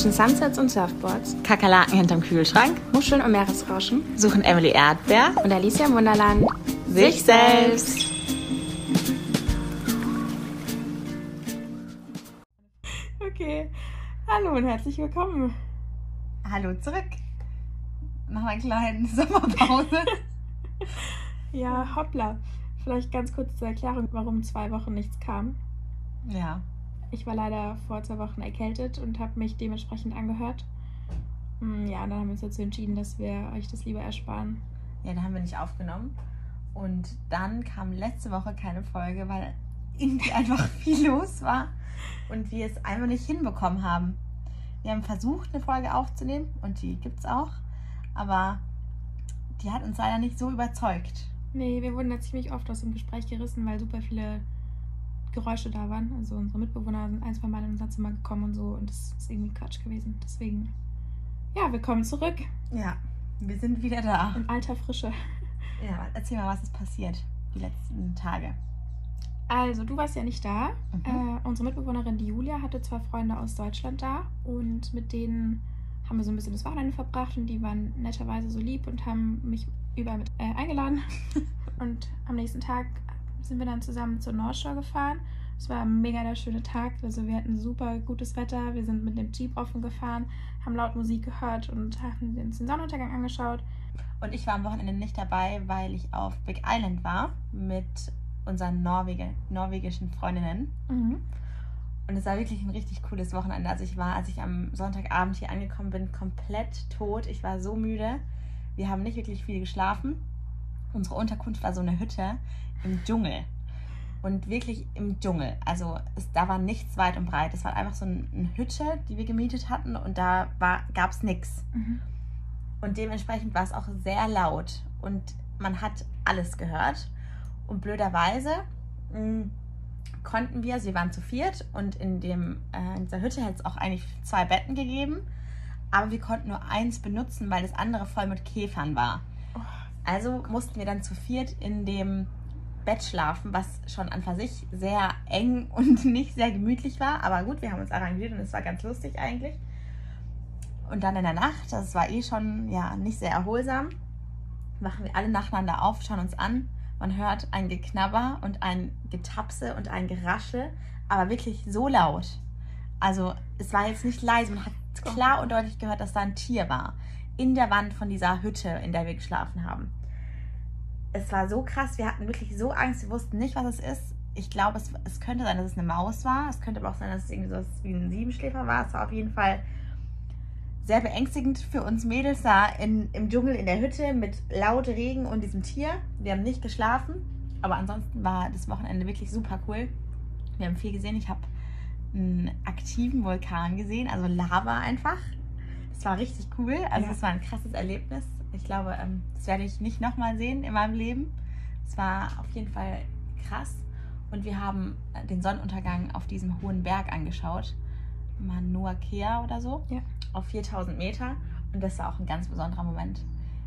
Zwischen Sunsets und Surfboards, Kakerlaken hinterm Kühlschrank, Muscheln und Meeresrauschen suchen Emily Erdbeer und Alicia im Wunderland sich selbst. Okay, hallo und herzlich willkommen. Hallo zurück. Nach einer kleinen Sommerpause. Ja, hoppla. Vielleicht ganz kurz zur Erklärung, warum zwei Wochen nichts kam. ja, Ich war leider vor zwei Wochen erkältet und habe mich dementsprechend angehört. Hm, Ja, und dann haben wir uns dazu entschieden, dass wir euch das lieber ersparen. ja, da haben wir nicht aufgenommen. Und dann kam letzte Woche keine Folge, weil irgendwie einfach viel los war und wir es einfach nicht hinbekommen haben. Wir haben versucht, eine Folge aufzunehmen und die gibt's auch, aber die hat uns leider nicht so überzeugt. Nee, wir wurden da ziemlich oft aus dem Gespräch gerissen, weil super viele Geräusche da waren. Also unsere Mitbewohner sind ein, zwei Mal in unser Zimmer gekommen und so und das ist irgendwie Quatsch gewesen. Deswegen, ja, willkommen zurück Ja, wir sind wieder da. in alter Frische. Ja, erzähl mal, was ist passiert die letzten Tage. Also, du warst ja nicht da. Mhm. Äh, unsere Mitbewohnerin, die Julia, hatte zwei Freunde aus Deutschland da und mit denen haben wir so ein bisschen das Wochenende verbracht und die waren netterweise so lieb und haben mich überall mit äh, eingeladen. und am nächsten Tag sind wir dann zusammen zur North Shore gefahren. Es war ein mega der schöne Tag. Also wir hatten super gutes Wetter. Wir sind mit dem Jeep offen gefahren, haben laut Musik gehört und haben uns den Sonnenuntergang angeschaut. Und ich war am Wochenende nicht dabei, weil ich auf Big Island war mit unseren Norwege, norwegischen Freundinnen. Mhm. Und es war wirklich ein richtig cooles Wochenende. Also ich war, als ich am Sonntagabend hier angekommen bin, komplett tot. Ich war so müde. Wir haben nicht wirklich viel geschlafen. Unsere Unterkunft war so eine Hütte im Dschungel. Und wirklich im Dschungel. Also es, da war nichts weit und breit. Es war einfach so ein- eine Hütte, die wir gemietet hatten. Und da gab es nichts. Mhm. Und dementsprechend war es auch sehr laut und man hat alles gehört. Und blöderweise mh, konnten wir, also wir waren zu viert und in, dem, äh, in dieser Hütte hätte es auch eigentlich zwei Betten gegeben, aber wir konnten nur eins benutzen, weil das andere voll mit Käfern war. Also mussten wir dann zu viert in dem Bett schlafen, was schon an für sich sehr eng und nicht sehr gemütlich war. Aber gut, wir haben uns arrangiert und es war ganz lustig eigentlich. Und dann in der Nacht, das war eh schon ja nicht sehr erholsam, wachen wir alle nacheinander auf, schauen uns an. Man hört ein Geknabber und ein Getapse und ein Geraschel, aber wirklich so laut. Also es war jetzt nicht leise, man hat klar und deutlich gehört, dass da ein Tier war. In der Wand von dieser Hütte, in der wir geschlafen haben. Es war so krass, wir hatten wirklich so Angst, wir wussten nicht, was es ist. Ich glaube, es, es könnte sein, dass es eine Maus war. Es könnte aber auch sein, dass es irgendwie so wie ein Siebenschläfer war. Es war auf jeden Fall sehr beängstigend für uns Mädels da in, im Dschungel in der Hütte mit laut Regen und diesem Tier. Wir haben nicht geschlafen, aber ansonsten war das Wochenende wirklich super cool. Wir haben viel gesehen. Ich habe einen aktiven Vulkan gesehen, also Lava einfach. Das war richtig cool. Also Ja. es war ein krasses Erlebnis. Ich glaube, ähm, das werde ich nicht nochmal sehen in meinem Leben. Es war auf jeden Fall krass. Und wir haben äh, den Sonnenuntergang auf diesem hohen Berg angeschaut. Manua Kea oder so. Ja. Auf 4000 Meter. Und das war auch ein ganz besonderer Moment.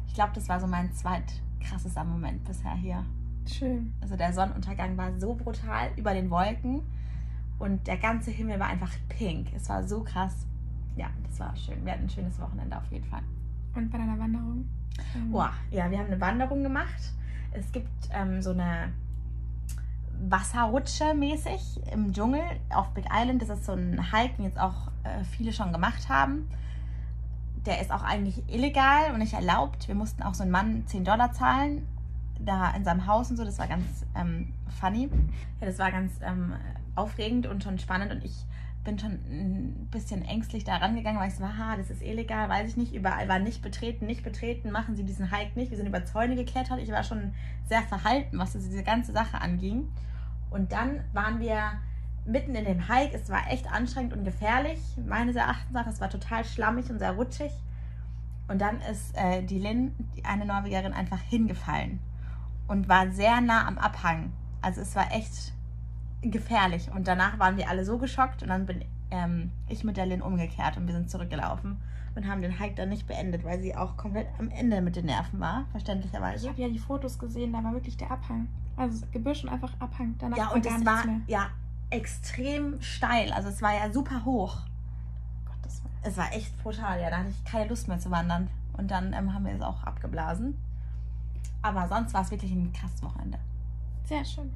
Ich glaube, das war so mein zweitkrassester Moment bisher hier. Schön. Also der Sonnenuntergang war so brutal über den Wolken. Und der ganze Himmel war einfach pink. Es war so krass. Ja, das war schön. Wir hatten ein schönes Wochenende auf jeden Fall. Und bei deiner Wanderung? Ähm, Boah, ja, wir haben eine Wanderung gemacht. Es gibt ähm, so eine Wasserrutsche mäßig im Dschungel auf Big Island. Das ist so ein Hike, den jetzt auch äh, viele schon gemacht haben. Der ist auch eigentlich illegal und nicht erlaubt. Wir mussten auch so einen Mann 10 Dollar zahlen, da in seinem Haus und so. Das war ganz ähm, funny. Ja, das war ganz ähm, aufregend und schon spannend und ich bin schon ein bisschen ängstlich da rangegangen, weil ich so, aha, das ist illegal, weiß ich nicht, überall war nicht betreten, nicht betreten, machen Sie diesen Hike nicht. Wir sind über Zäune geklettert. Ich war schon sehr verhalten, was diese ganze Sache anging. Und dann waren wir mitten in dem Hike. Es war echt anstrengend und gefährlich, meines Erachtens nach. Es war total schlammig und sehr rutschig. Und dann ist äh, die die eine Norwegerin, einfach hingefallen und war sehr nah am Abhang. Also es war echt gefährlich. Und danach waren wir alle so geschockt und dann bin ähm, ich mit der Lynn umgekehrt und wir sind zurückgelaufen und haben den Hike dann nicht beendet, weil sie auch komplett am Ende mit den Nerven war, Ich verständlicherweise. habe ja die Fotos gesehen, da war wirklich der Abhang. Also das Gebüsch und einfach Abhang. Danach Ja, war und gar es war mehr. ja extrem steil. Also es war ja super hoch. Gottes Willen. es war echt brutal. Ja, da hatte ich keine Lust mehr zu wandern. Und dann ähm, haben wir es auch abgeblasen. Aber sonst war es wirklich ein krasses Wochenende. Sehr schön.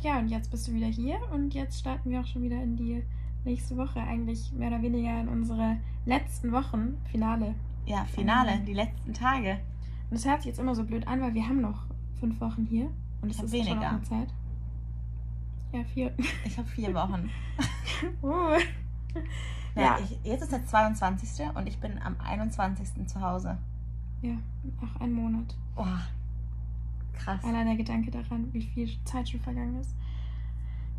Ja, und jetzt bist du wieder hier und jetzt starten wir auch schon wieder in die nächste Woche. Eigentlich mehr oder weniger in unsere letzten Wochen. Finale. Ja, Finale, Mhm. die letzten Tage. Und das hört sich jetzt immer so blöd an, weil wir haben noch fünf Wochen hier. Und es ist schon weniger. noch eine Zeit. Ja, vier. Ich habe vier Wochen. Uh. Ja, Ja. Ich, jetzt ist der 22. und ich bin am 21. zu Hause. Ja, auch ein Monat. Oh, krass. Allein der Gedanke daran, wie viel Zeit schon vergangen ist.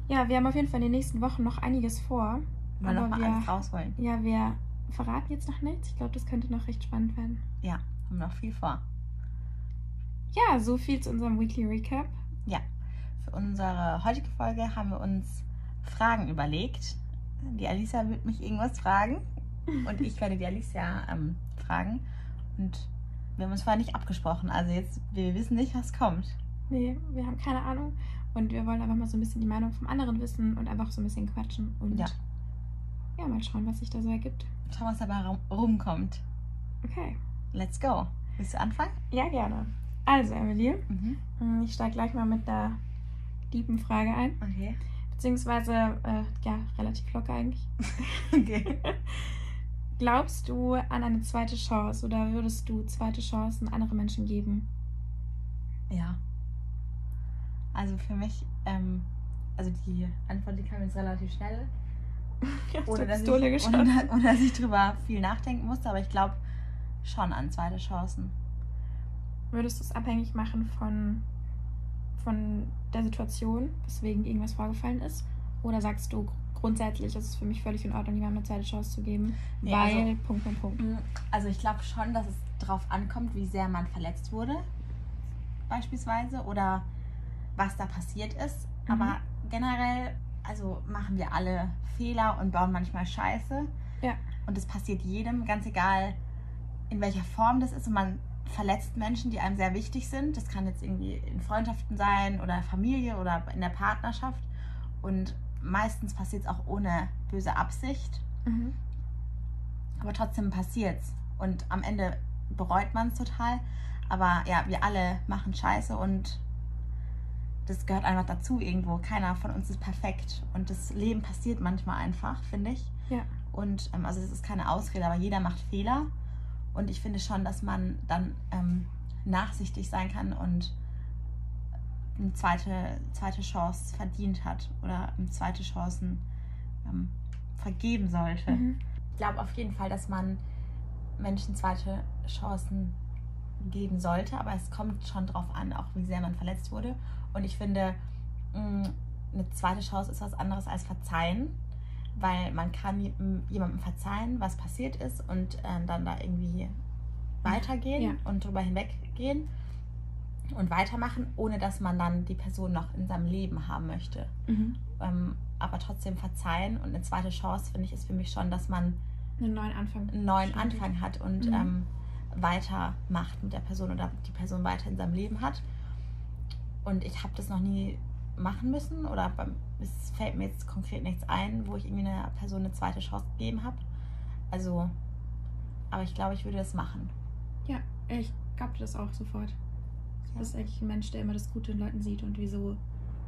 Ja, wir haben auf jeden Fall in den nächsten Wochen noch einiges vor. Wollen noch mal wir- alles rausholen. Ja, wir verraten jetzt noch nichts. Ich glaube, das könnte noch recht spannend werden. Haben noch viel vor. Ja, so viel zu unserem Weekly Recap. Für unsere heutige Folge haben wir uns Fragen überlegt. Die Alicia wird mich irgendwas fragen und ich werde die Alicia ähm, fragen. Und wir haben uns vorher nicht abgesprochen. Also jetzt, wir wissen nicht, was kommt. Nee, wir haben keine Ahnung. Und wir wollen einfach mal so ein bisschen die Meinung vom anderen wissen und einfach so ein bisschen quatschen. Und Ja. ja, mal schauen, was sich da so ergibt. Schauen, was dabei rum- rumkommt. Okay. Let's go. Willst du anfangen? Ja, gerne. Also, Emily, Mhm. mm, ich steige gleich mal mit der tiefen Frage ein. Okay. Beziehungsweise, äh, ja, relativ locker eigentlich. okay. Glaubst du an eine zweite Chance oder würdest du zweite Chancen anderen Menschen geben? Ja. Also für mich, ähm, also die Antwort, die kam jetzt relativ schnell. ohne dass, ich, ohne, ohne dass ich drüber viel nachdenken musste, aber ich glaube schon an zweite Chancen. Würdest du es abhängig machen von, von der Situation, weswegen irgendwas vorgefallen ist? Oder sagst du grundsätzlich, ist es für mich völlig in Ordnung, jemandem eine zweite Chance zu geben? Nee, weil, also- Punkt, Punkt, Punkt. Also ich glaube schon, dass es drauf ankommt, wie sehr man verletzt wurde, beispielsweise, oder was da passiert ist. Mhm. Aber generell, also machen wir alle Fehler und bauen manchmal Scheiße. Ja. Und es passiert jedem, ganz egal in welcher Form das ist. Und man verletzt Menschen, die einem sehr wichtig sind. Das kann jetzt irgendwie in Freundschaften sein oder Familie oder in der Partnerschaft. Und meistens passiert es auch ohne böse Absicht. Mhm. Aber trotzdem passiert's. Und am Ende bereut man es total. Aber ja, wir alle machen Scheiße und das gehört einfach dazu irgendwo. Keiner von uns ist perfekt. Und das Leben passiert manchmal einfach, finde ich. Ja. Und ähm, also das ist keine Ausrede, aber jeder macht Fehler. Und ich finde schon, dass man dann ähm, nachsichtig sein kann und eine zweite, zweite Chance verdient hat oder ähm, zweite Chancen ähm, vergeben sollte. Mhm. Ich glaube auf jeden Fall, dass man Menschen zweite Chancen geben sollte, aber es kommt schon drauf an, auch wie sehr man verletzt wurde. Und ich finde, mh, eine zweite Chance ist was anderes als verzeihen, weil man kann jem- jemandem verzeihen, was passiert ist und äh, dann da irgendwie weitergehen Ja. und drüber hinweggehen und weitermachen, ohne dass man dann die Person noch in seinem Leben haben möchte Mhm. ähm, aber trotzdem verzeihen und eine zweite Chance, finde ich, ist für mich schon, dass man Einen neuen Anfang. einen neuen Stimmt. Anfang hat und Mhm. ähm, weitermacht mit der Person oder die Person weiter in seinem Leben hat. Und ich habe das noch nie machen müssen oder beim, es fällt mir jetzt konkret nichts ein, wo ich irgendwie einer Person eine zweite Chance gegeben habe. Also, aber ich glaube, ich würde das machen. Ich glaube das auch sofort. Du bist eigentlich ein Mensch, der immer das Gute in Leuten sieht und wieso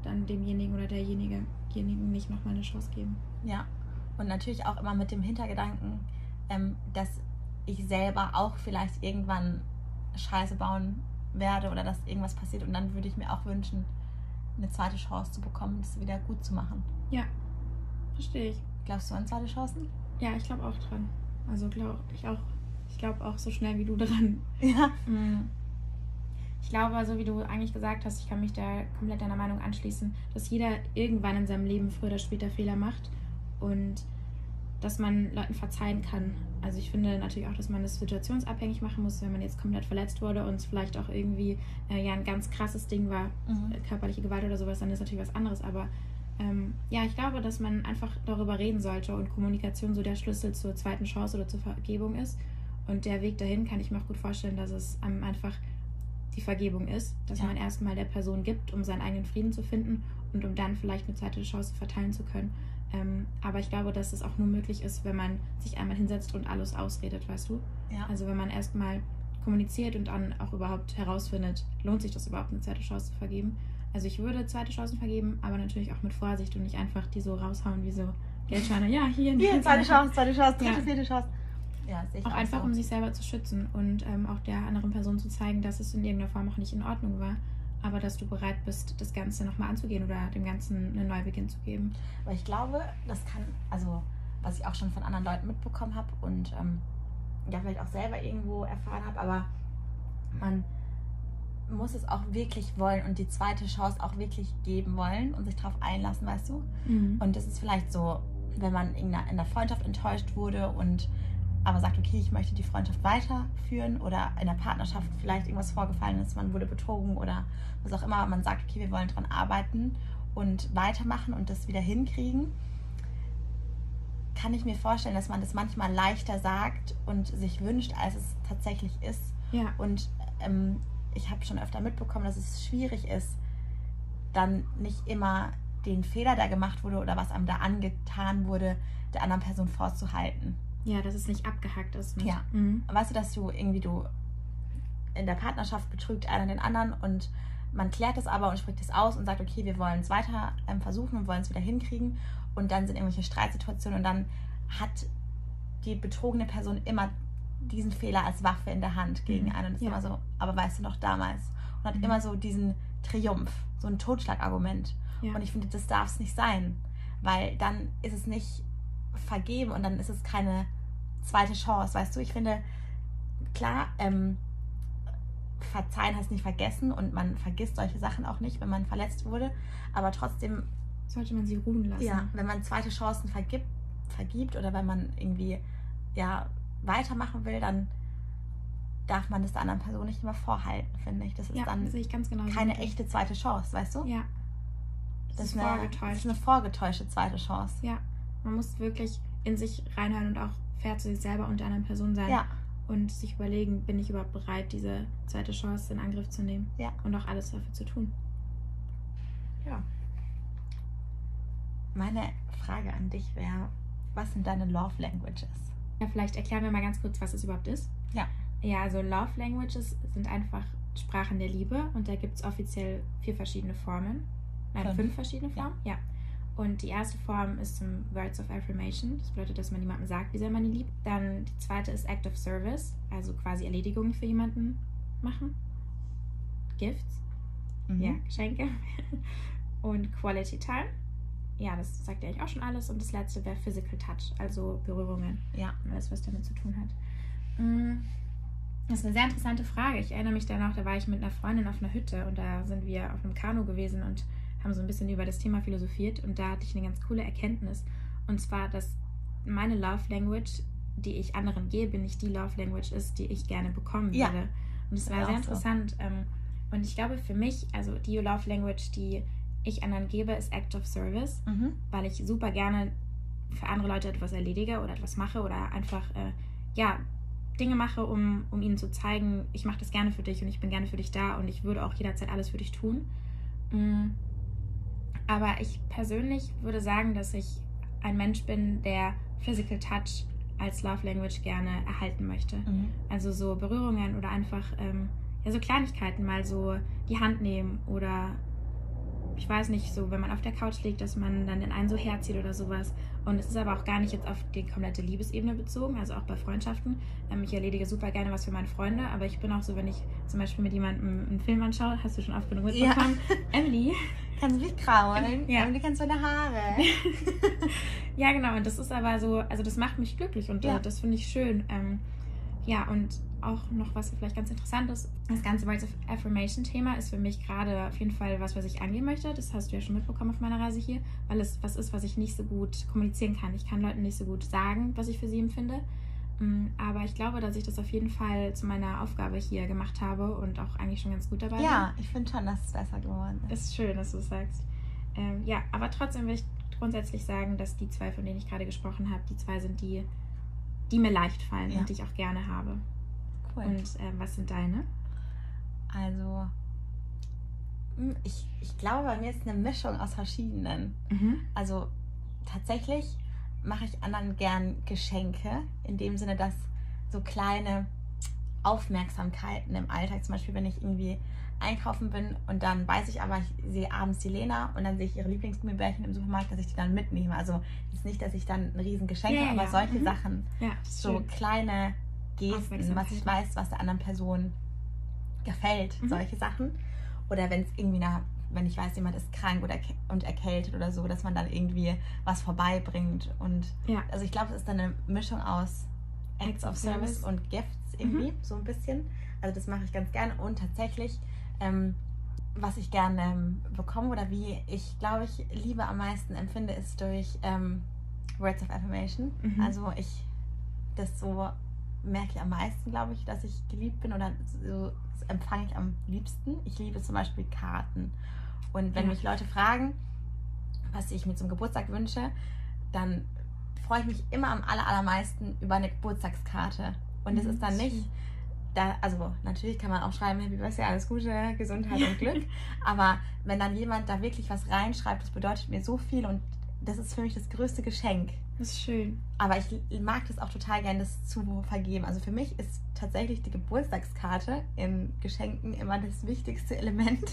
dann demjenigen oder derjenige demjenigen nicht nochmal eine Chance geben. Ja, und natürlich auch immer mit dem Hintergedanken, ähm, dass ich selber auch vielleicht irgendwann Scheiße bauen werde oder dass irgendwas passiert und dann würde ich mir auch wünschen, eine zweite Chance zu bekommen, das wieder gut zu machen. Verstehe ich. Glaubst du an zweite Chancen? Ja, ich glaube auch dran. Also glaube ich auch. Ich glaube auch so schnell wie du dran. Ja. Mm. Ich glaube, so wie du eigentlich gesagt hast, ich kann mich da komplett deiner Meinung anschließen, dass jeder irgendwann in seinem Leben früher oder später Fehler macht und dass man Leuten verzeihen kann. Also ich finde natürlich auch, dass man das situationsabhängig machen muss, wenn man jetzt komplett verletzt wurde und es vielleicht auch irgendwie äh, ja ein ganz krasses Ding war, Mhm. äh, körperliche Gewalt oder sowas, dann ist natürlich was anderes. Aber ähm, ja, ich glaube, dass man einfach darüber reden sollte und Kommunikation so der Schlüssel zur zweiten Chance oder zur Vergebung ist. Und der Weg dahin kann ich mir auch gut vorstellen, dass es einfach die Vergebung ist, dass Ja. man erstmal der Person gibt, um seinen eigenen Frieden zu finden und um dann vielleicht eine zweite Chance verteilen zu können. Ähm, aber ich glaube, dass es auch nur möglich ist, wenn man sich einmal hinsetzt und alles ausredet, weißt du? Ja. Also wenn man erstmal kommuniziert und dann auch überhaupt herausfindet, lohnt sich das überhaupt, eine zweite Chance zu vergeben. Also ich würde zweite Chancen vergeben, aber natürlich auch mit Vorsicht und nicht einfach die so raushauen wie so Geldscheine. Ja, hier, Hier, zweite Chance, zweite Chance, dritte, Ja. vierte Chance. Ja, ich Auch einfach, so. um sich selber zu schützen und ähm, auch der anderen Person zu zeigen, dass es in irgendeiner Form auch nicht in Ordnung war, aber dass du bereit bist, das Ganze nochmal anzugehen oder dem Ganzen einen Neubeginn zu geben. Aber ich glaube, das kann, also was ich auch schon von anderen Leuten mitbekommen habe und ähm, ja, vielleicht auch selber irgendwo erfahren habe, aber man muss es auch wirklich wollen und die zweite Chance auch wirklich geben wollen und sich darauf einlassen, weißt du? Und das ist vielleicht so, wenn man in der Freundschaft enttäuscht wurde und aber sagt, okay, ich möchte die Freundschaft weiterführen oder in der Partnerschaft vielleicht irgendwas vorgefallen ist, man wurde betrogen oder was auch immer, man sagt, okay, wir wollen dran arbeiten und weitermachen und das wieder hinkriegen, kann ich mir vorstellen, dass man das manchmal leichter sagt und sich wünscht, als es tatsächlich ist. ja, Und ähm, ich habe schon öfter mitbekommen, dass es schwierig ist, dann nicht immer den Fehler, der gemacht wurde oder was einem da angetan wurde, der anderen Person vorzuhalten. Ja, dass es nicht abgehackt ist. Mit. Ja. Mhm. Weißt du, dass du irgendwie du in der Partnerschaft betrügt einer den anderen und man klärt es aber und spricht es aus und sagt, okay, wir wollen es weiter ähm, versuchen und wollen es wieder hinkriegen und dann sind irgendwelche Streitsituationen und dann hat die betrogene Person immer diesen Fehler als Waffe in der Hand gegen Mhm. einen und ist Ja. immer so, aber weißt du noch damals und hat Mhm. immer so diesen Triumph, so ein Totschlagargument Ja. und ich finde, das darf es nicht sein, weil dann ist es nicht vergeben und dann ist es keine zweite Chance, weißt du? Ich finde, klar, ähm, verzeihen heißt nicht vergessen und man vergisst solche Sachen auch nicht, wenn man verletzt wurde, aber trotzdem, Sollte man sie ruhen lassen. ja, wenn man zweite Chancen vergibt, vergibt oder wenn man irgendwie, ja, weitermachen will, dann darf man das der anderen Person nicht immer vorhalten, finde ich. Das ist ja dann ganz genau. keine echte zweite Chance, weißt du? Ja. Das ist, ist eine, das ist eine vorgetäuschte zweite Chance. Ja, man muss wirklich in sich reinhören und auch fair zu sich selber und der anderen Person sein. Ja, Und sich überlegen, bin ich überhaupt bereit, diese zweite Chance in Angriff zu nehmen. Ja. Und auch alles dafür zu tun. ja. Meine Frage an dich wäre, was sind deine Love Languages? Ja, vielleicht erklären wir mal ganz kurz, was es überhaupt ist. Ja. Ja, also Love Languages sind einfach Sprachen der Liebe und da gibt es offiziell vier verschiedene Formen. Nein, Fünf. fünf, verschiedene Formen, ja. Und die erste Form ist zum Words of Affirmation. Das bedeutet, dass man jemandem sagt, wie sehr man ihn liebt. Dann die zweite ist Act of Service, also quasi Erledigungen für jemanden machen. Gifts, Mhm. ja, Geschenke. Und Quality Time. Ja, das sagt ja eigentlich auch schon alles. Und das letzte wäre Physical Touch, also Berührungen. Ja. Und alles, was damit zu tun hat. Mm, Das ist eine sehr interessante Frage. Ich erinnere mich danach, da war ich mit einer Freundin auf einer Hütte und da sind wir auf einem Kanu gewesen und haben so ein bisschen über das Thema philosophiert und da hatte ich eine ganz coole Erkenntnis. Und zwar, dass meine Love Language, die ich anderen gebe, nicht die Love Language ist, die ich gerne bekommen Ja. würde. Und es Das war ist sehr auch so. interessant. ähm, Und ich glaube, für mich, also die Love Language, die ich anderen gebe, ist Act of Service Mhm. weil ich super gerne für andere Leute etwas erledige oder etwas mache oder einfach äh, ja Dinge mache, um, um ihnen zu zeigen, ich mache das gerne für dich und ich bin gerne für dich da und ich würde auch jederzeit alles für dich tun. Mm. Aber ich persönlich würde sagen, dass ich ein Mensch bin, der Physical Touch als Love Language gerne erhalten möchte. Mhm. Also so Berührungen oder einfach ähm, ja so Kleinigkeiten, mal so die Hand nehmen oder ich weiß nicht, so wenn man auf der Couch liegt, dass man dann den einen so herzieht oder sowas. Und es ist aber auch gar nicht jetzt auf die komplette Liebesebene bezogen, also auch bei Freundschaften. Ähm, ich erledige super gerne was für meine Freunde, aber ich bin auch so, wenn ich zum Beispiel mit jemandem einen Film anschaue, hast du schon oft genug Ja. mitbekommen, Emily. Kannst du mich kraulen? Ja. Und du kennst meine Haare. Ja, genau, und das ist aber so, also das macht mich glücklich und Ja. das finde ich schön. Ähm, ja, und auch noch was vielleicht ganz interessant ist, das ganze Words of Affirmation-Thema ist für mich gerade auf jeden Fall was, was ich angehen möchte. Das hast du ja schon mitbekommen auf meiner Reise hier, weil es was ist, was ich nicht so gut kommunizieren kann. Ich kann Leuten nicht so gut sagen, was ich für sie empfinde. Mm, Aber ich glaube, dass ich das auf jeden Fall zu meiner Aufgabe hier gemacht habe und auch eigentlich schon ganz gut dabei bin. Ja, ich finde schon, dass es besser geworden ist. Ist schön, dass du es sagst. Ähm, ja, aber trotzdem will ich grundsätzlich sagen, dass die zwei, von denen ich gerade gesprochen habe, die zwei sind die, die mir leicht fallen Ja. und die ich auch gerne habe. Cool. Und ähm, was sind deine? also, hm, ich, ich glaube, bei mir ist eine Mischung aus verschiedenen. Mhm. Also, tatsächlich mache ich anderen gern Geschenke, in dem Sinne, dass so kleine Aufmerksamkeiten im Alltag, zum Beispiel wenn ich irgendwie einkaufen bin und dann weiß ich aber, ich sehe abends die Lena und dann sehe ich ihre Lieblingsgummibärchen im Supermarkt, dass ich die dann mitnehme. Also es ist nicht, dass ich dann ein riesen Geschenk Ja, habe, aber ja. solche Mhm. Sachen, Ja, so schön. kleine Gesten, was ich weiß, was der anderen Person gefällt, Mhm. solche Sachen. Oder wenn es irgendwie eine, wenn ich weiß, jemand ist krank oder und erkältet oder so, dass man dann irgendwie was vorbeibringt. Und Ja. also ich glaube, es ist dann eine Mischung aus Acts of Service Service. und Gifts irgendwie, so ein bisschen. Also das mache ich ganz gerne. Und tatsächlich, ähm, was ich gerne ähm, bekomme oder wie ich, glaube ich, Liebe am meisten empfinde, ist durch ähm, Words of Affirmation. Mhm. Also ich, das so merke ich am meisten, glaube ich, dass ich geliebt bin oder so empfange ich am liebsten. Ich liebe zum Beispiel Karten. Und wenn Ja. mich Leute fragen, was ich mir zum Geburtstag wünsche, dann freue ich mich immer am aller, allermeisten über eine Geburtstagskarte. Und es Mhm, ist dann nicht, da, also natürlich kann man auch schreiben, Happy Birthday, alles Gute, Gesundheit und Glück. Aber wenn dann jemand da wirklich was reinschreibt, das bedeutet mir so viel und das ist für mich das größte Geschenk. Das ist schön. Aber ich mag das auch total gerne, das zu vergeben. Also für mich ist tatsächlich die Geburtstagskarte in Geschenken immer das wichtigste Element.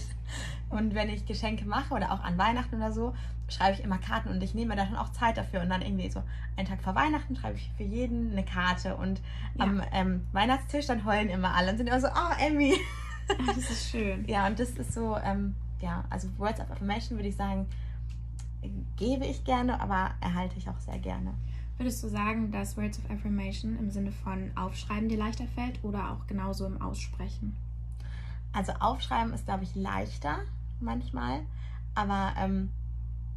Und wenn ich Geschenke mache oder auch an Weihnachten oder so, schreibe ich immer Karten und ich nehme dann auch Zeit dafür. Und dann irgendwie so einen Tag vor Weihnachten schreibe ich für jeden eine Karte. Und Ja. am ähm, Weihnachtstisch dann heulen immer alle und sind immer so, oh Emmy. Das ist schön. Ja, und das ist so, ähm, ja, also Words of Affirmation würde ich sagen, gebe ich gerne, aber erhalte ich auch sehr gerne. Würdest du sagen, dass Words of Affirmation im Sinne von Aufschreiben dir leichter fällt oder auch genauso im Aussprechen? Also aufschreiben ist, glaube ich, leichter manchmal, aber ähm,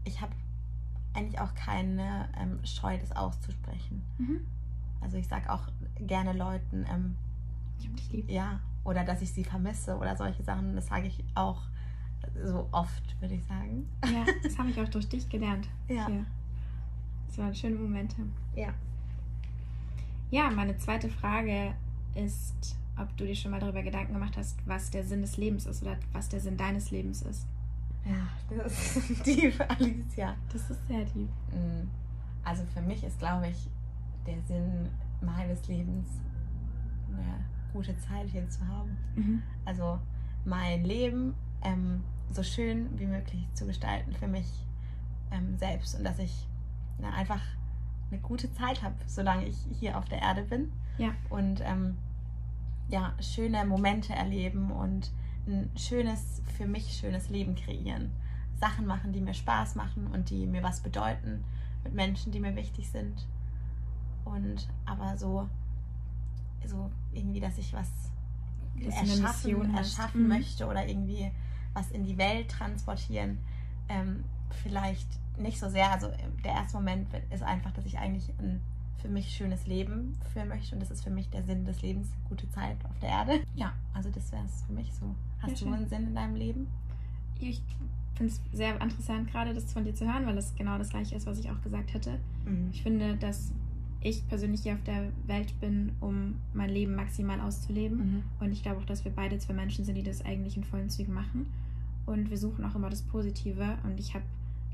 ich habe eigentlich auch keine ähm, Scheu, das auszusprechen. Mhm. Also ich sage auch gerne Leuten, ähm, Ich hab dich lieb. ja, oder dass ich sie vermisse oder solche Sachen. Das sage ich auch so oft, würde ich sagen. Ja, das habe ich auch durch dich gelernt. Ja. Hier. Das waren schöne Momente. Ja. Ja, meine zweite Frage ist, ob du dir schon mal darüber Gedanken gemacht hast, was der Sinn des Lebens ist oder was der Sinn deines Lebens ist. Ja, das ist tief, Alicia. Das ist sehr deep. Mm, Also für mich ist, glaube ich, der Sinn meines Lebens, eine gute Zeit hier zu haben. Mhm. Also mein Leben ähm, so schön wie möglich zu gestalten für mich ähm, selbst und dass ich na, einfach eine gute Zeit habe, solange ich hier auf der Erde bin. Ja. Und ähm, ja, schöne Momente erleben und ein schönes, für mich schönes Leben kreieren. Sachen machen, die mir Spaß machen und die mir was bedeuten, mit Menschen, die mir wichtig sind. Und aber so, so irgendwie, dass ich was eine erschaffen, erschaffen Mhm. möchte oder irgendwie was in die Welt transportieren. Ähm, vielleicht nicht so sehr. Also der erste Moment ist einfach, dass ich eigentlich ein für mich schönes Leben führen möchte und das ist für mich der Sinn des Lebens, gute Zeit auf der Erde. Ja, also das wäre es für mich so. Hast Sehr du einen Sinn in deinem Leben? Ich finde es sehr interessant, gerade das von dir zu hören, weil es genau das gleiche ist, was ich auch gesagt hätte. Ich finde, dass ich persönlich hier auf der Welt bin, um mein Leben maximal auszuleben. Mhm. Und ich glaube auch, dass wir beide zwei Menschen sind, die das eigentlich in vollen Zügen machen. Und wir suchen auch immer das Positive. Und ich habe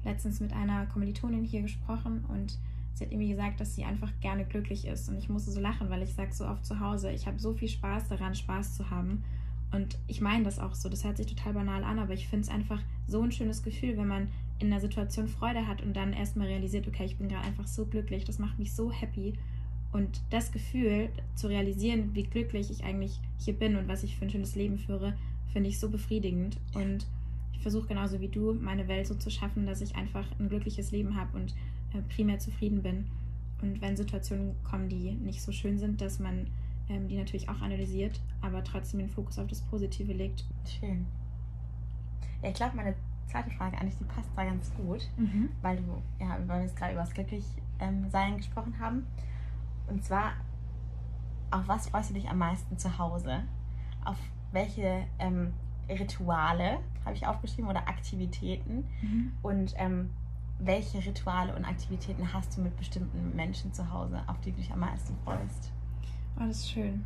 letztens mit einer Kommilitonin hier gesprochen und sie hat irgendwie gesagt, dass sie einfach gerne glücklich ist. Und ich musste so lachen, weil ich sage so oft zu Hause, ich habe so viel Spaß daran, Spaß zu haben. Und ich meine das auch so. Das hört sich total banal an, aber ich finde es einfach so ein schönes Gefühl, wenn man in einer Situation Freude hat und dann erstmal realisiert, okay, ich bin gerade einfach so glücklich, das macht mich so happy. Und das Gefühl zu realisieren, wie glücklich ich eigentlich hier bin und was ich für ein schönes Leben führe, finde ich so befriedigend. Und ich versuche genauso wie du, meine Welt so zu schaffen, dass ich einfach ein glückliches Leben habe und äh, primär zufrieden bin. Und wenn Situationen kommen, die nicht so schön sind, dass man ähm, die natürlich auch analysiert, aber trotzdem den Fokus auf das Positive legt. Schön. Ja, ich glaube, meine zweite Frage eigentlich, die passt da ganz gut. weil du, ja, weil wir jetzt gerade über das Glücklichsein gesprochen haben. Und zwar, auf was freust du dich am meisten zu Hause? Auf welche ähm, Rituale, habe ich aufgeschrieben, oder Aktivitäten? Mhm. Und ähm, welche Rituale und Aktivitäten hast du mit bestimmten Menschen zu Hause, auf die du dich am meisten freust? Oh, das ist schön.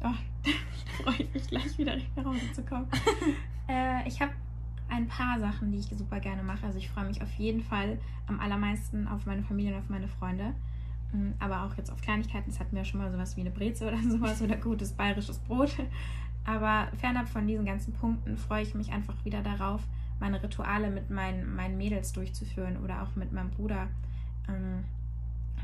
Oh, da freue ich mich gleich wieder nach Hause zu kommen. äh, ich habe ein paar Sachen, die ich super gerne mache. Also ich freue mich auf jeden Fall am allermeisten auf meine Familie und auf meine Freunde. Mm, aber auch jetzt auf Kleinigkeiten. Es hatten wir schon mal sowas wie eine Breze oder sowas oder gutes bayerisches Brot. Aber fernab von diesen ganzen Punkten freue ich mich einfach wieder darauf, meine Rituale mit meinen, meinen Mädels durchzuführen oder auch mit meinem Bruder. Ähm,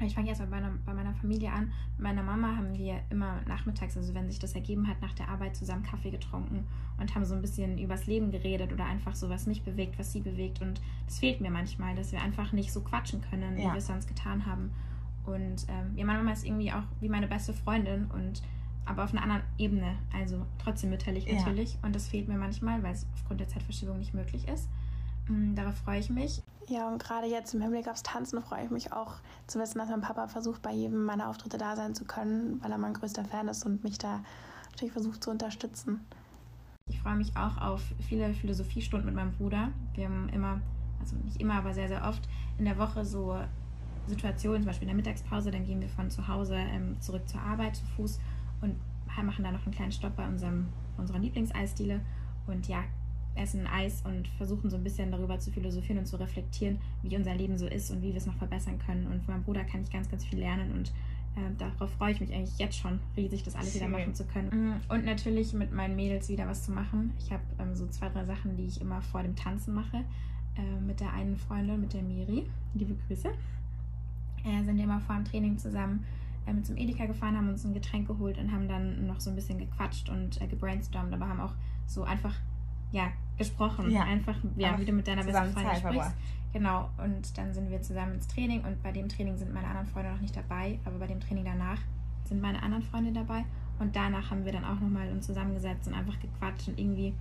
ich fange jetzt bei meiner, bei meiner Familie an. Mit meiner Mama haben wir immer nachmittags, also wenn sich das ergeben hat, nach der Arbeit zusammen Kaffee getrunken und haben so ein bisschen übers Leben geredet oder einfach so, was mich bewegt, was sie bewegt. Und das fehlt mir manchmal, dass wir einfach nicht so quatschen können, wie ja. wir es sonst getan haben. Und ähm, ja, meine Mama ist irgendwie auch wie meine beste Freundin und aber auf einer anderen Ebene, also trotzdem mütterlich natürlich. Ja. Und das fehlt mir manchmal, weil es aufgrund der Zeitverschiebung nicht möglich ist. Mm, darauf freue ich mich. Ja, und gerade jetzt im Hinblick aufs Tanzen freue ich mich auch zu wissen, dass mein Papa versucht, bei jedem meiner Auftritte da sein zu können, weil er mein größter Fan ist und mich da natürlich versucht zu unterstützen. Ich freue mich auch auf viele Philosophiestunden mit meinem Bruder. Wir haben immer, also nicht immer, aber sehr, sehr oft in der Woche so Situationen, zum Beispiel in der Mittagspause, dann gehen wir von zu Hause ähm, zurück zur Arbeit zu Fuß und machen da noch einen kleinen Stopp bei unserem, unserer Lieblingseisdiele. Und ja, essen Eis und versuchen so ein bisschen darüber zu philosophieren und zu reflektieren, wie unser Leben so ist und wie wir es noch verbessern können. Und von meinem Bruder kann ich ganz, ganz viel lernen und äh, darauf freue ich mich eigentlich jetzt schon riesig, das alles Schön. wieder machen zu können. Mhm. Und natürlich mit meinen Mädels wieder was zu machen. Ich habe ähm, so zwei, drei Sachen, die ich immer vor dem Tanzen mache. Äh, mit der einen Freundin, mit der Miri. Liebe Grüße. Äh, sind wir immer vor dem Training zusammen äh, mit zum Edeka gefahren, haben uns ein Getränk geholt und haben dann noch so ein bisschen gequatscht und äh, gebrainstormt, aber haben auch so einfach ja, gesprochen. Ja. Einfach, ja, wie du mit deiner besten Freundin sprichst. Genau, und dann sind wir zusammen ins Training und bei dem Training sind meine anderen Freunde noch nicht dabei, aber bei dem Training danach sind meine anderen Freunde dabei und danach haben wir dann auch nochmal uns zusammengesetzt und einfach gequatscht und irgendwie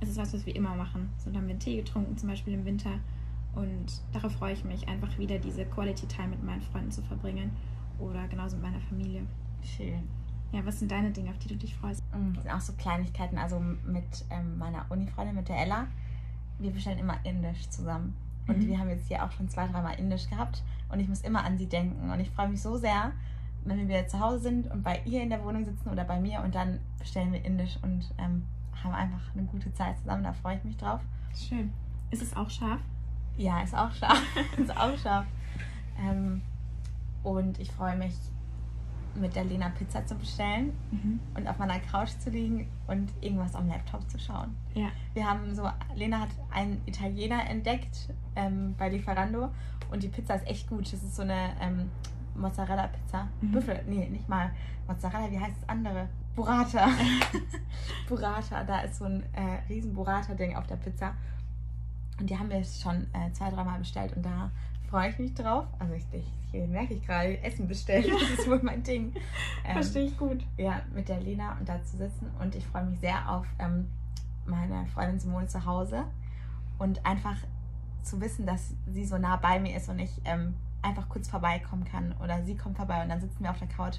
ist es was, was wir immer machen. So, dann haben wir einen Tee getrunken, zum Beispiel im Winter und darauf freue ich mich, einfach wieder diese Quality Time mit meinen Freunden zu verbringen oder genauso mit meiner Familie. Schön. Ja, was sind deine Dinge, auf die du dich freust? Mm, das sind auch so Kleinigkeiten. Also mit ähm, meiner Uni-Freundin, mit der Ella, wir bestellen immer Indisch zusammen. Und mhm. wir haben jetzt hier auch schon zwei, dreimal Indisch gehabt. Und ich muss immer an sie denken. Und ich freue mich so sehr, wenn wir wieder zu Hause sind und bei ihr in der Wohnung sitzen oder bei mir und dann bestellen wir Indisch und ähm, haben einfach eine gute Zeit zusammen. Da freue ich mich drauf. Schön. Ist es auch scharf? Ja, ist auch scharf. ist auch scharf. Ähm, und ich freue mich mit der Lena Pizza zu bestellen mhm. und auf meiner Couch zu liegen und irgendwas am Laptop zu schauen. Ja. Wir haben so, Lena hat einen Italiener entdeckt ähm, bei Lieferando und die Pizza ist echt gut. Das ist so eine ähm, Mozzarella-Pizza. Mhm. Büffel, nee, nicht mal Mozzarella, wie heißt das andere? Burrata. Burrata, da ist so ein äh, riesen Burrata-Ding auf der Pizza. Und die haben wir schon äh, zwei, dreimal bestellt und da freue ich mich drauf. Also ich, ich hier merke ich gerade, Essen bestellen, das ist wohl mein Ding. Ähm, Verstehe ich gut. Ja, mit der Lena und da zu sitzen. Und ich freue mich sehr auf ähm, meine Freundin Simone zu Hause und einfach zu wissen, dass sie so nah bei mir ist und ich ähm, einfach kurz vorbeikommen kann. Oder sie kommt vorbei und dann sitzen wir auf der Couch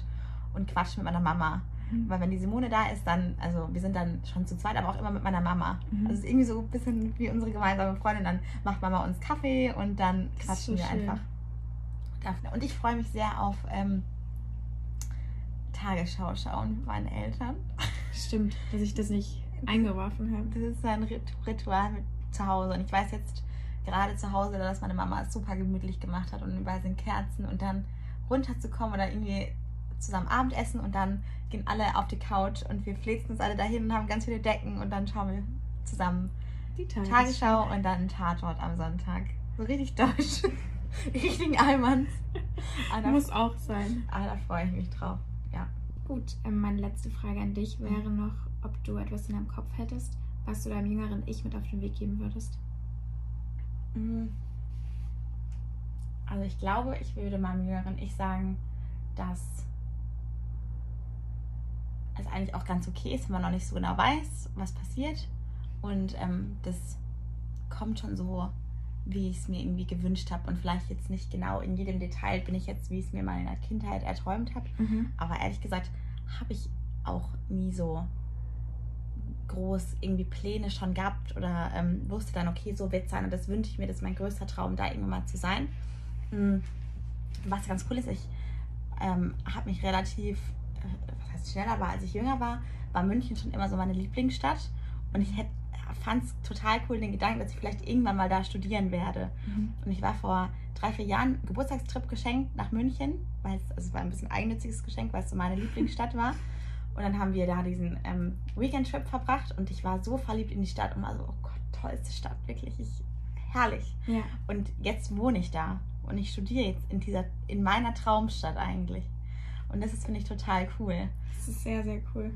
und quatschen mit meiner Mama. Mhm. Weil wenn die Simone da ist, dann, also wir sind dann schon zu zweit, aber auch immer mit meiner Mama. Mhm. Also es ist irgendwie so ein bisschen wie unsere gemeinsame Freundin. Dann macht Mama uns Kaffee und dann quatschen so wir schön. einfach. Und ich freue mich sehr auf ähm, Tagesschau schauen mit meinen Eltern. Stimmt, dass ich das nicht eingeworfen habe. Das ist ein Ritual mit zu Hause. Und ich weiß jetzt gerade zu Hause, dass meine Mama es super gemütlich gemacht hat und überall sind Kerzen und dann runterzukommen oder irgendwie zusammen Abendessen und dann gehen alle auf die Couch und wir flitzen uns alle dahin und haben ganz viele Decken und dann schauen wir zusammen die Tagesschau, Tagesschau und dann einen Tatort am Sonntag. So richtig deutsch. richtigen Almans. Ah, Muss auch sein. Ah, da freue ich mich drauf. Ja. Gut, ähm, meine letzte Frage an dich wäre noch, ob du etwas in deinem Kopf hättest, was du deinem jüngeren Ich mit auf den Weg geben würdest. Mhm. Also ich glaube, ich würde meinem jüngeren Ich sagen, dass es eigentlich auch ganz okay ist, wenn man noch nicht so genau weiß, was passiert. Und ähm, das kommt schon so wie ich es mir irgendwie gewünscht habe. Und vielleicht jetzt nicht genau in jedem Detail bin ich jetzt, wie ich es mir mal in der Kindheit erträumt habe. Mhm. Aber ehrlich gesagt habe ich auch nie so groß irgendwie Pläne schon gehabt oder ähm, wusste dann, okay, so wird es sein. Und das wünsche ich mir, das ist mein größter Traum, da irgendwann mal zu sein. Mhm. Was ganz cool ist, ich ähm, habe mich relativ, was heißt schneller war, als ich jünger war, war München schon immer so meine Lieblingsstadt. Und ich fand es total cool, den Gedanken, dass ich vielleicht irgendwann mal da studieren werde. Mhm. Und ich war vor drei, vier Jahren Geburtstagstrip geschenkt nach München, weil es, also war ein bisschen eigennütziges Geschenk, weil es so meine Lieblingsstadt war. Und dann haben wir da diesen ähm, Weekend-Trip verbracht und ich war so verliebt in die Stadt und war so, oh Gott, tollste Stadt, wirklich, ich, herrlich. Ja. Und jetzt wohne ich da und ich studiere jetzt in dieser, in meiner Traumstadt eigentlich. Und das ist, finde ich, total cool. Das ist sehr, sehr cool.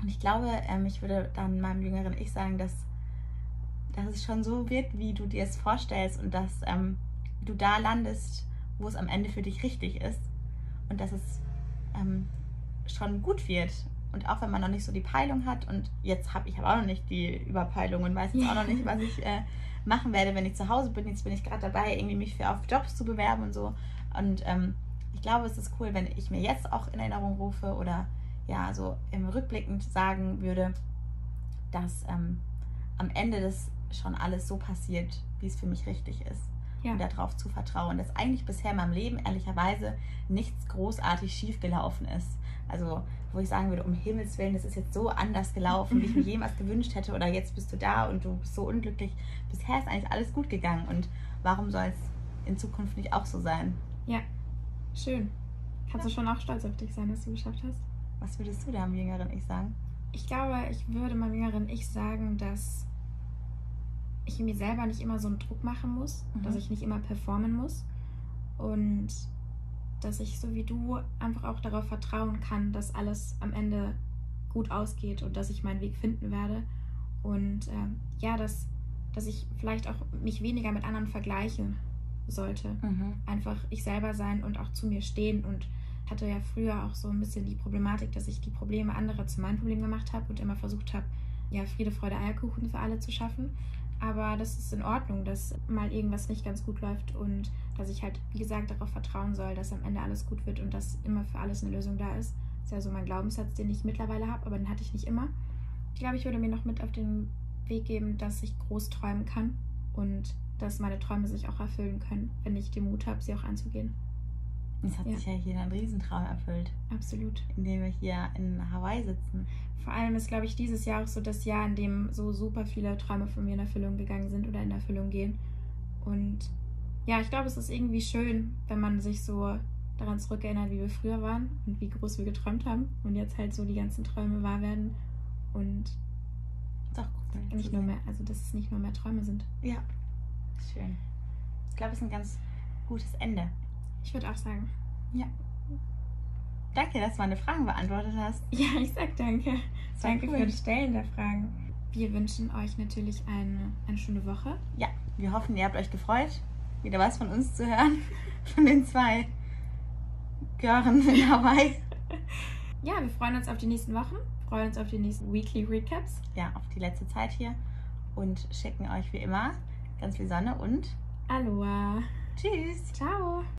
Und ich glaube, ähm, ich würde dann meinem jüngeren Ich sagen, dass, dass es schon so wird, wie du dir es vorstellst und dass ähm, du da landest, wo es am Ende für dich richtig ist. Und dass es ähm, schon gut wird. Und auch wenn man noch nicht so die Peilung hat, und jetzt habe ich aber auch noch nicht die Überpeilung und weiß jetzt auch noch nicht, was ich äh, machen werde, wenn ich zu Hause bin. Jetzt bin ich gerade dabei, irgendwie mich für auf Jobs zu bewerben und so. Und ähm, ich glaube, es ist cool, wenn ich mir jetzt auch in Erinnerung rufe oder ja, so im Rückblickend sagen würde, dass ähm, am Ende das schon alles so passiert, wie es für mich richtig ist. Ja. Und darauf zu vertrauen, dass eigentlich bisher in meinem Leben ehrlicherweise nichts großartig schief gelaufen ist. Also, wo ich sagen würde, um Himmels Willen, das ist jetzt so anders gelaufen, wie ich mir jemals gewünscht hätte, oder jetzt bist du da und du bist so unglücklich. Bisher ist eigentlich alles gut gegangen und warum soll es in Zukunft nicht auch so sein? Ja. Schön. Kannst du schon auch stolz auf dich sein, dass du geschafft hast? Was würdest du deinem jüngeren Ich sagen? Ich glaube, ich würde meinem jüngeren Ich sagen, dass ich mir selber nicht immer so einen Druck machen muss, Mhm. dass ich nicht immer performen muss und dass ich so wie du einfach auch darauf vertrauen kann, dass alles am Ende gut ausgeht und dass ich meinen Weg finden werde und ähm, ja, dass, dass ich vielleicht auch mich weniger mit anderen vergleichen sollte Mhm. einfach ich selber sein und auch zu mir stehen und hatte ja früher auch so ein bisschen die Problematik, dass ich die Probleme anderer zu meinem Problem gemacht habe und immer versucht habe, ja, Friede, Freude, Eierkuchen für alle zu schaffen. Aber das ist in Ordnung, dass mal irgendwas nicht ganz gut läuft und dass ich halt, wie gesagt, darauf vertrauen soll, dass am Ende alles gut wird und dass immer für alles eine Lösung da ist. Das ist ja so mein Glaubenssatz, den ich mittlerweile habe, aber den hatte ich nicht immer. Ich glaube, ich würde mir noch mit auf den Weg geben, dass ich groß träumen kann und dass meine Träume sich auch erfüllen können, wenn ich den Mut habe, sie auch anzugehen. Es hat Ja. sich ja hier ein Riesentraum erfüllt, Absolut. indem wir hier in Hawaii sitzen. Vor allem ist, glaube ich, dieses Jahr auch so das Jahr, in dem so super viele Träume von mir in Erfüllung gegangen sind oder in Erfüllung gehen. Und ja, ich glaube, es ist irgendwie schön, wenn man sich so daran zurückerinnert, wie wir früher waren und wie groß wir geträumt haben und jetzt halt so die ganzen Träume wahr werden und auch cool. nicht nur mehr, also dass es nicht nur mehr Träume sind. Ja, schön. Ich glaube, es ist ein ganz gutes Ende. Ich würde auch sagen. Danke, dass du meine Fragen beantwortet hast. Ja, ich sag danke. Danke cool. für das Stellen der Fragen. Wir wünschen euch natürlich eine, eine schöne Woche. Ja, wir hoffen, ihr habt euch gefreut, wieder was von uns zu hören. Von den zwei Gören in Hawaii. Ja, wir freuen uns auf die nächsten Wochen, freuen uns auf die nächsten Weekly Recaps. Ja, auf die letzte Zeit hier. Und schicken euch wie immer ganz viel Sonne und Aloha. tschüss. Ciao.